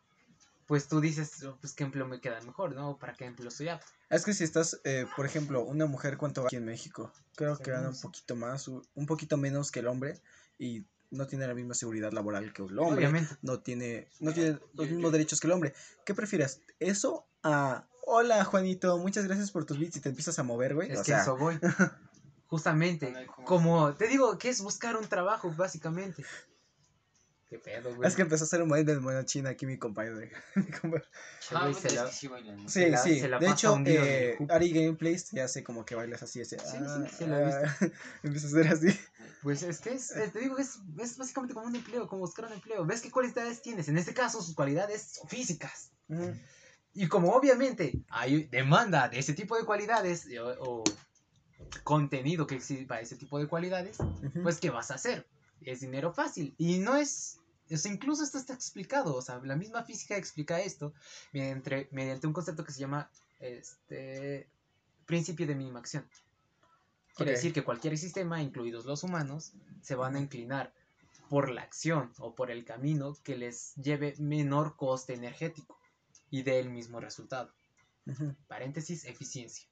pues tú dices, "Oh, pues qué empleo me queda mejor, ¿no? ¿Para qué empleo estoy apto? Es que si estás, eh, por ejemplo, una mujer, ¿cuánto gana aquí en México? Creo que gana un poquito más, un poquito menos que el hombre y no tiene la misma seguridad laboral que el hombre. Obviamente. No tiene, no tiene los yo- mismos yo- derechos que el hombre. ¿Qué prefieres? ¿Eso a hola Juanito, muchas gracias por tus bits y te empiezas a mover, güey? Es o que sea, eso voy. <laughs> Justamente. Ay, ¿cómo Como te digo, que es buscar un trabajo, básicamente. ¿Qué pedo, güey? es que empezó a hacer un baile de moneda china aquí mi compañero. <laughs> Mi compa- Ah, güey, se la- sí bailan, ¿no? Sí, la- sí. se la De hecho, eh. Ari Gameplays ya hace como que bailas así, ese. Sí, sí, ah, sí lo he ah, <laughs> empieza a hacer así. Pues es que es, eh, te digo, es, es básicamente como un empleo, como buscar un empleo. ¿Ves qué cualidades tienes? En este caso, sus cualidades son físicas. Y como obviamente hay demanda de ese tipo de cualidades o, o contenido que exhiba ese tipo de cualidades, pues ¿qué vas a hacer? Es dinero fácil. Y no es... o sea, incluso esto está explicado, o sea, la misma física explica esto mediante, mediante un concepto que se llama este principio de mínima acción. Quiere decir que cualquier sistema, incluidos los humanos, se van a inclinar por la acción o por el camino que les lleve menor coste energético y dé el mismo resultado. Paréntesis, eficiencia.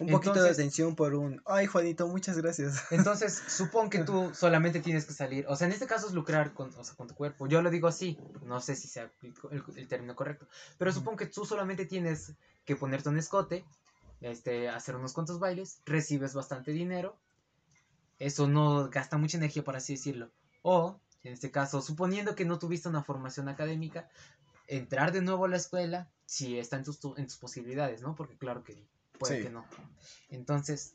Un poquito de atención por un. Ay, Juanito, muchas gracias. <laughs> Entonces, supón que tú solamente tienes que salir, o sea, en este caso es lucrar con, o sea, con tu cuerpo. Yo lo digo así, no sé si sea el, el- término correcto, pero supón que tú solamente tienes que ponerte un escote, este, hacer unos cuantos bailes, recibes bastante dinero, eso no gasta mucha energía, por así decirlo. O, en este caso, suponiendo que no tuviste una formación académica, entrar de nuevo a la escuela, si está en tus, en tus posibilidades, ¿no? Porque claro que puede Sí. que no. Entonces,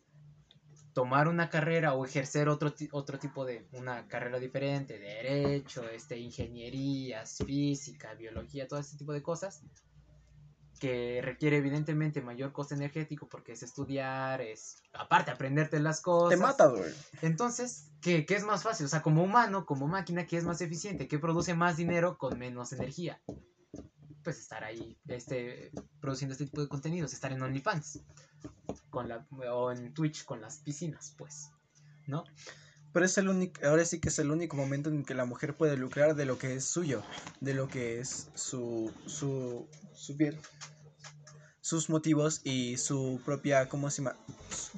tomar una carrera o ejercer otro, otro tipo de una carrera diferente, derecho, este, ingenierías, física, biología, todo ese tipo de cosas, que requiere evidentemente mayor coste energético porque es estudiar, es aparte aprenderte las cosas. Te matas, güey. Entonces, ¿qué, qué es más fácil? O sea, como humano, como máquina, ¿qué es más eficiente? ¿Qué produce más dinero con menos energía? Pues estar ahí este, produciendo este tipo de contenidos, estar en OnlyFans con la, o en Twitch con las piscinas, pues. ¿No? Pero es el único, ahora sí que es el único momento en que la mujer puede lucrar de lo que es suyo, de lo que es su, su, su piel, sus motivos y su propia, ¿cómo se llama?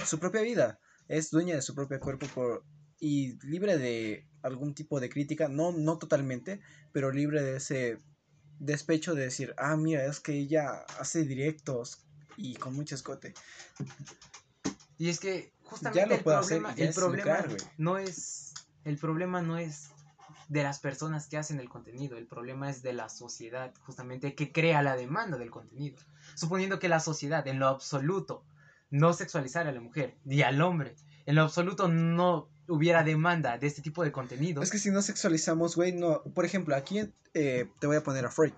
Su, propia vida. Es dueña de su propio cuerpo por, y libre de algún tipo de crítica, no, no totalmente, pero libre de ese despecho de decir, ah, mira, es que ella hace directos y con mucho escote. Y es que justamente lo el hacer problema, y ya el problema no es el problema no es de las personas que hacen el contenido, el problema es de la sociedad, justamente que crea la demanda del contenido. Suponiendo que la sociedad en lo absoluto no sexualizara a la mujer ni al hombre, en lo absoluto no hubiera demanda de este tipo de contenido. Es que si no sexualizamos, güey, no. Por ejemplo, aquí eh, te voy a poner a Freud.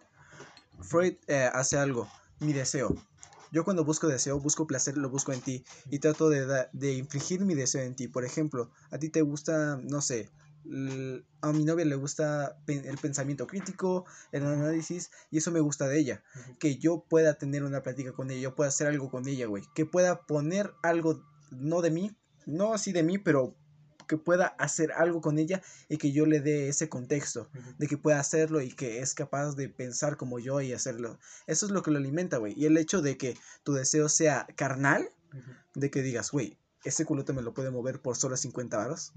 Freud eh, hace algo, mi deseo. Yo cuando busco deseo, busco placer, lo busco en ti y trato de, da- de infligir mi deseo en ti. Por ejemplo, a ti te gusta, no sé, a mi novia le gusta el pensamiento crítico, el análisis y eso me gusta de ella. Que yo pueda tener una plática con ella, yo pueda hacer algo con ella, güey. Que pueda poner algo, no de mí, no así de mí, pero que pueda hacer algo con ella y que yo le dé ese contexto de que pueda hacerlo y que es capaz de pensar como yo y hacerlo. Eso es lo que lo alimenta, güey. Y el hecho de que tu deseo sea carnal, de que digas, güey, ese culote me lo puede mover por solo 50 varos,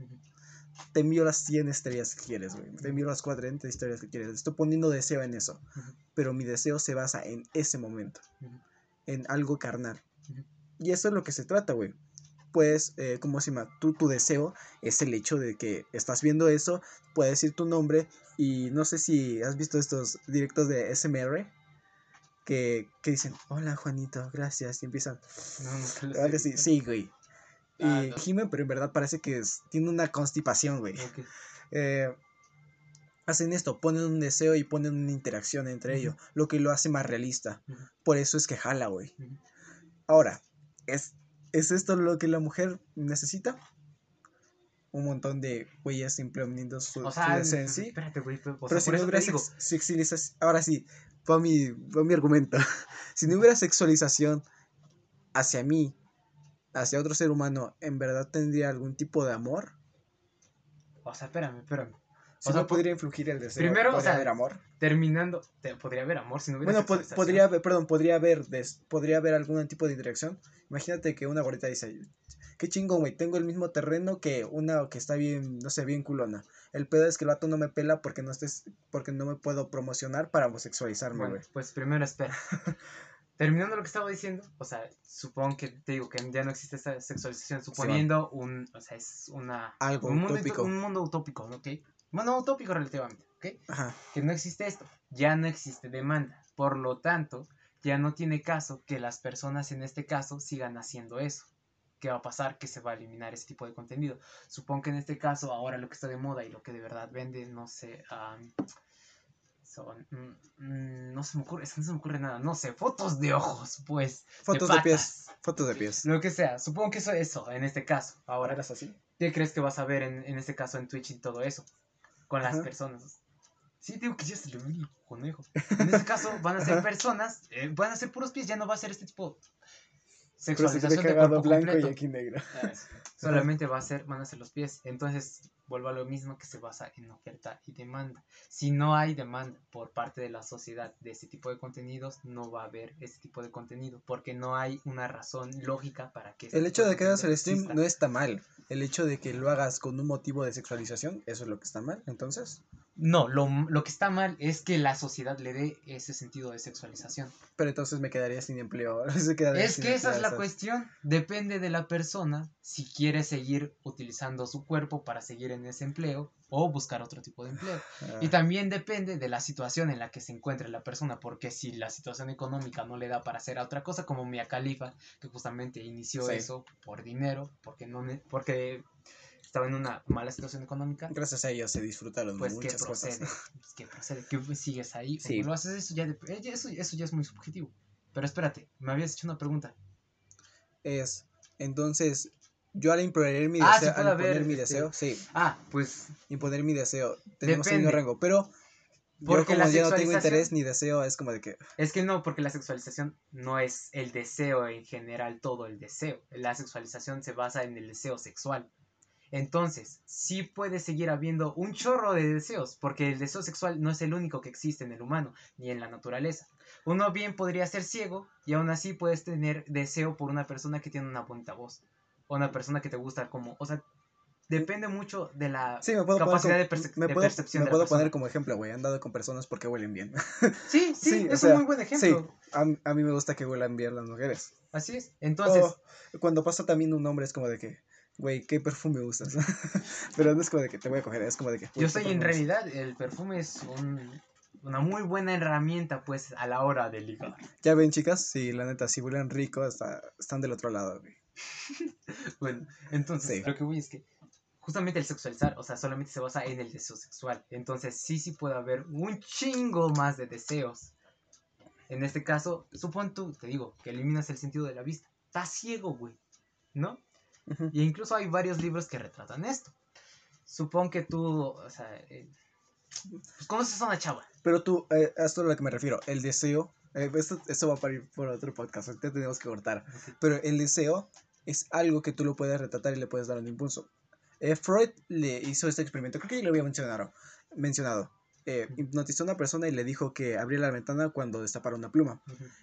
te envío las 100 estrellas que quieres, güey. Te envío las 40 estrellas que quieres. Estoy poniendo deseo en eso. Pero mi deseo se basa en ese momento, en algo carnal. Y eso es lo que se trata, güey. Pues, eh, ¿cómo se llama? Tú, tu deseo es el hecho de que estás viendo eso, puedes decir tu nombre y no sé si has visto estos directos de SMR que, que dicen, hola Juanito, gracias, y empiezan, No, así, visto. sí, güey. Y Ah, no. gime, pero en verdad parece que es- tiene una constipación, güey. Eh, hacen esto, ponen un deseo y ponen una interacción entre ellos, lo que lo hace más realista. Por eso es que jala, güey. Ahora, ¿es, ¿es esto lo que la mujer necesita? Un montón de güeyes implementando su, O su sea, deseo en sí. espérate, güey. Pero, si no hubiera sex- sexualización, ahora sí, fue mi, fue mi argumento. <laughs> si no hubiera sexualización hacia mí, hacia otro ser humano, ¿en verdad tendría algún tipo de amor? O sea, espérame, espérame. O sea, no po- podría influir el deseo, primero, o ¿podría sea, haber amor? Terminando, te- podría haber amor si no hubiera Bueno, pod- podría haber, perdón, podría haber, des- podría haber algún tipo de interacción. Imagínate que una gorrita dice, qué chingón, güey, tengo el mismo terreno que una que está bien, no sé, bien culona. El pedo es que el vato no me pela porque no estés, porque no me puedo promocionar para homosexualizarme, Bueno, güey. pues primero espera. <laughs> Terminando lo que estaba diciendo, o sea, supongo que te digo que ya no existe esa sexualización, suponiendo un, o sea, es una Algo un mundo, utópico. Un mundo utópico, ¿ok? Bueno, utópico relativamente, ¿ok? Ajá. Que no existe esto, ya no existe demanda, por lo tanto, ya no tiene caso que las personas en este caso sigan haciendo eso. ¿Qué va a pasar? Que se va a eliminar ese tipo de contenido. Supongo que en este caso, ahora lo que está de moda y lo que de verdad vende, no sé, am, son, mm, mm, no se me ocurre, es que no se me ocurre nada, no sé, fotos de ojos, pues. Fotos de, pies, patas, fotos de pies. Lo que sea, supongo que eso eso, en este caso. Ahora, ¿Eras así? ¿qué crees que vas a ver en, en este caso en Twitch y todo eso? Con las Ajá. personas. Sí, digo que ya se ve el conejo. En este caso van a ser Ajá. personas, eh, van a ser puros pies, ya no va a ser este tipo sexualización de cuerpo blanco y completo. aquí negro. Ah. Solamente va a ser, van a ser los pies. Entonces, vuelvo a lo mismo que se basa en oferta y demanda. Si no hay demanda por parte de la sociedad de ese tipo de contenidos, no va a haber ese tipo de contenido. Porque no hay una razón lógica para que... este El hecho de que hagas el stream exista. no está mal. El hecho de que lo hagas con un motivo de sexualización, eso es lo que está mal, entonces. No, lo, lo que está mal es que la sociedad le dé ese sentido de sexualización. Pero entonces me quedaría sin empleo. <laughs> quedaría Es sin que esa es la cuestión. Depende de la persona si quiere seguir utilizando su cuerpo para seguir en ese empleo o buscar otro tipo de empleo. Ah. Y también depende de la situación en la que se encuentre la persona, porque si la situación económica no le da para hacer otra cosa, como Mia Khalifa, que justamente inició Sí. eso por dinero, porque no porque estaba en una mala situación económica, Gracias a ellos se disfrutaron pues que muchas procede, cosas. <laughs> pues que procede, que sigues ahí, Sí. lo haces eso ya, eh, ya- eso, eso ya es muy subjetivo. Pero espérate, me habías hecho una pregunta. Es, entonces, yo al imponer mi Ah, deseo, sí al imponer haber, mi este, deseo, sí, Ah, pues imponer mi deseo, tenemos el mismo rango, pero yo Porque como la ya no tengo interés ni deseo, es como de que, Es que no, porque la sexualización no es el deseo en general, todo el deseo. La sexualización se basa en el deseo sexual. Entonces, sí puede seguir habiendo un chorro de deseos, porque el deseo sexual no es el único que existe en el humano, ni en la naturaleza. Uno bien podría ser ciego y aún así puedes tener deseo por una persona que tiene una bonita voz, o una persona que te gusta como, o sea, depende mucho de la sí, me puedo poner capacidad como, de, perce- me de puedo, percepción me de puedo persona. poner como ejemplo, güey, he andado con personas porque huelen bien. <laughs> Sí, sí, Sí, es sea, un muy buen ejemplo. A, a mí me gusta que huelan bien las mujeres. Así es. Entonces, O cuando pasa también un hombre es como de que, güey, ¿qué perfume usas? <laughs> Pero no es como de que te voy a coger, es como de que... "Güey, Yo ¿qué soy en perfume usas?". realidad, el perfume es un- una muy buena herramienta pues a la hora de ligar. Ya ven, chicas, sí, la neta, si huelen rico, está, están del otro lado, güey. <laughs> Bueno, entonces Sí. lo que voy es que justamente el sexualizar, o sea, solamente se basa en el deseo sexual. Entonces sí, sí puede haber un chingo más de deseos. En este caso, supón tú, te digo, que eliminas el sentido de la vista. Estás ciego, güey. ¿No? Y incluso hay varios libros que retratan esto. Supón que tú, o sea, eh, pues conoces a una chava. Pero tú, eh, esto es a lo que me refiero, el deseo, eh, esto, esto va para ir por otro podcast, ahorita tenemos que cortar, pero el deseo es algo que tú lo puedes retratar y le puedes dar un impulso. Eh, Freud le hizo este experimento, creo que ya lo había mencionado, mencionado. Eh, hipnotizó a una persona y le dijo que abría la ventana cuando destapara una pluma.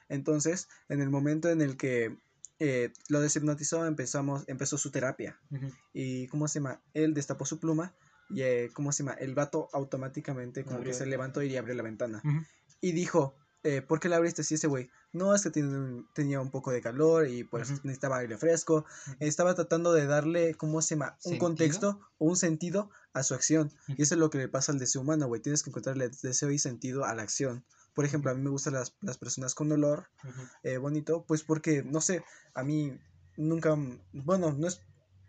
Entonces, en el momento en el que eh, lo deshipnotizó, empezamos, empezó su terapia. Y, ¿cómo se llama? Él destapó su pluma y, ¿cómo se llama? El vato automáticamente como Abrió. que se levantó y abrió la ventana. Y dijo, eh, ¿por qué la abriste así ese güey? No, es que un- tenía un poco de calor y pues Ujú. necesitaba aire fresco. Estaba tratando de darle, ¿cómo se llama? Un ¿Sentido? contexto o un sentido a su acción. Y eso es lo que le pasa al deseo humano, güey. Tienes que encontrarle deseo y sentido a la acción. Por ejemplo, a mí me gustan las, las personas con olor eh, bonito, pues porque, no sé, a mí nunca, bueno, no es,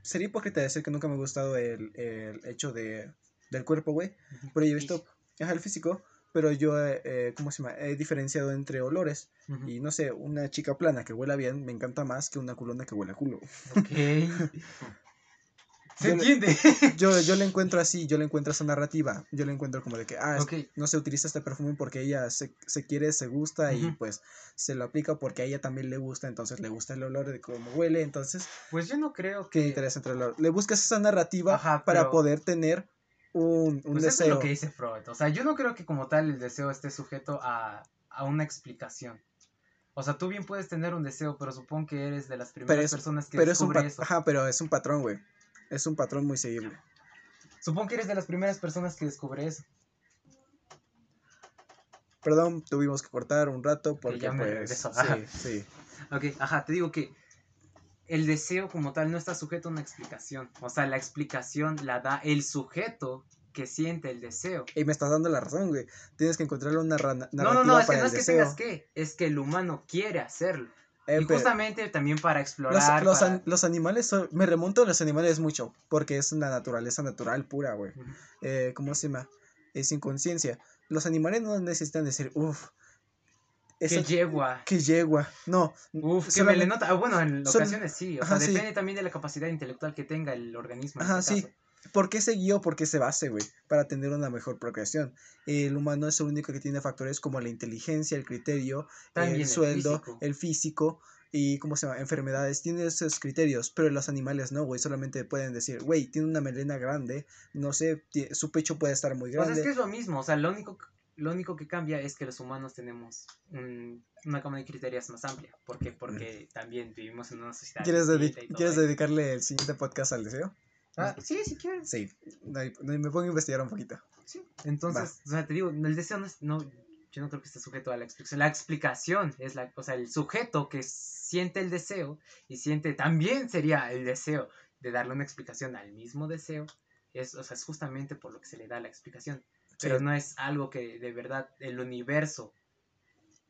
sería hipócrita decir que nunca me ha gustado el, el hecho de, del cuerpo, güey, pero yo he visto, ajá, el físico, pero yo, eh, ¿cómo se llama? He diferenciado entre olores y, no sé, una chica plana que huela bien me encanta más que una culona que huele a culo. Ok. <laughs> ¿Se Yo le- entiende? <laughs> Yo, yo le <laughs> encuentro así, yo le encuentro esa narrativa, yo le encuentro como de que, ah, no se utiliza este perfume porque ella se, se quiere, se gusta y Ujú. pues se lo aplica porque a ella también le gusta, entonces le gusta el olor de cómo huele, entonces Pues yo no creo ¿Qué que... interés entre el olor? Le buscas esa narrativa Ajá, para pero- poder tener un, un Pues eso es deseo. lo que dice Freud. O sea, yo no creo que como tal el deseo esté sujeto a, a una explicación. O sea, tú bien puedes tener un deseo, pero supongo que eres de las primeras es- personas que pero es un descubre eso. Ajá, pero es un patrón, güey. Es un patrón muy seguible. Supongo que eres de las primeras personas que descubre eso. Perdón, tuvimos que cortar un rato porque ya me pues sí, sí. Ok, ajá, te digo que el deseo como tal no está sujeto a una explicación. O sea, la explicación la da el sujeto que siente el deseo. Y me estás dando la razón, güey. Tienes que encontrarle una ra- narrativa No, no, no, es que no es que deseo. tengas que, es que el humano quiere hacerlo. Eh, y justamente también para explorar. los para- an- los animales son... Me remonto a los animales mucho porque es una naturaleza natural pura, güey. Eh, ¿Cómo se llama? Es inconsciencia. Los animales no necesitan decir, uff. Que yegua. Que yegua. No. Uf, que me le nota. Ah, bueno, en ocasiones sí. O Ajá, sea, sí. depende también de la capacidad intelectual que tenga el organismo. en Ajá, este sí. caso. ¿Por qué se guió? ¿Por qué se base, güey? Para tener una mejor procreación. El humano es el único que tiene factores como la inteligencia, el criterio, También el el sueldo, físico. el físico y, ¿cómo se llama? Enfermedades. Tiene esos criterios, pero los animales no, güey. Solamente pueden decir, güey, tiene una melena grande, no sé, su pecho puede estar muy grande. es que es lo mismo. O sea, lo único, lo único que cambia es que los humanos tenemos un- una gama de criterios más amplia. ¿Por qué? Porque también vivimos en una sociedad. ¿Quieres, dedi- distinta y todo ¿quieres eso. dedicarle el siguiente podcast al deseo? Ah, sí, si quieres. Sí, ahí me pongo a investigar un poquito. Sí. Entonces, o sea, te digo, el deseo no es. No, yo no creo que esté sujeto a la explicación. La explicación es la. O sea, el sujeto que siente el deseo y siente. También sería el deseo de darle una explicación al mismo deseo. Es, o sea, es justamente por lo que se le da la explicación. Pero no es algo que de verdad el universo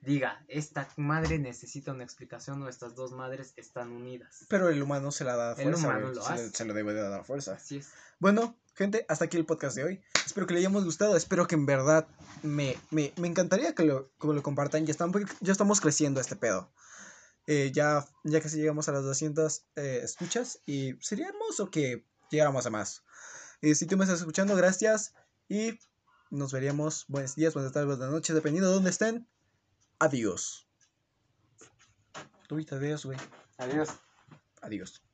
diga, esta madre necesita una explicación o estas dos madres están unidas. Pero el humano se la da El fuerza, humano güey, lo se, hace. se lo debe de dar fuerza. Así es. Bueno, gente, hasta aquí el podcast de hoy. Espero que le hayamos gustado. Espero que en verdad me, me, me encantaría que lo, que lo compartan. Ya, estamos, ya estamos creciendo este pedo. Eh, ya, ya casi llegamos a las 200 eh, escuchas y sería hermoso que llegáramos a más. Eh, si tú me estás escuchando, gracias y nos veríamos. Buenos días, buenas tardes, buenas noches, dependiendo de dónde estén. Adiós. Tú adiós, güey. Adiós. Adiós.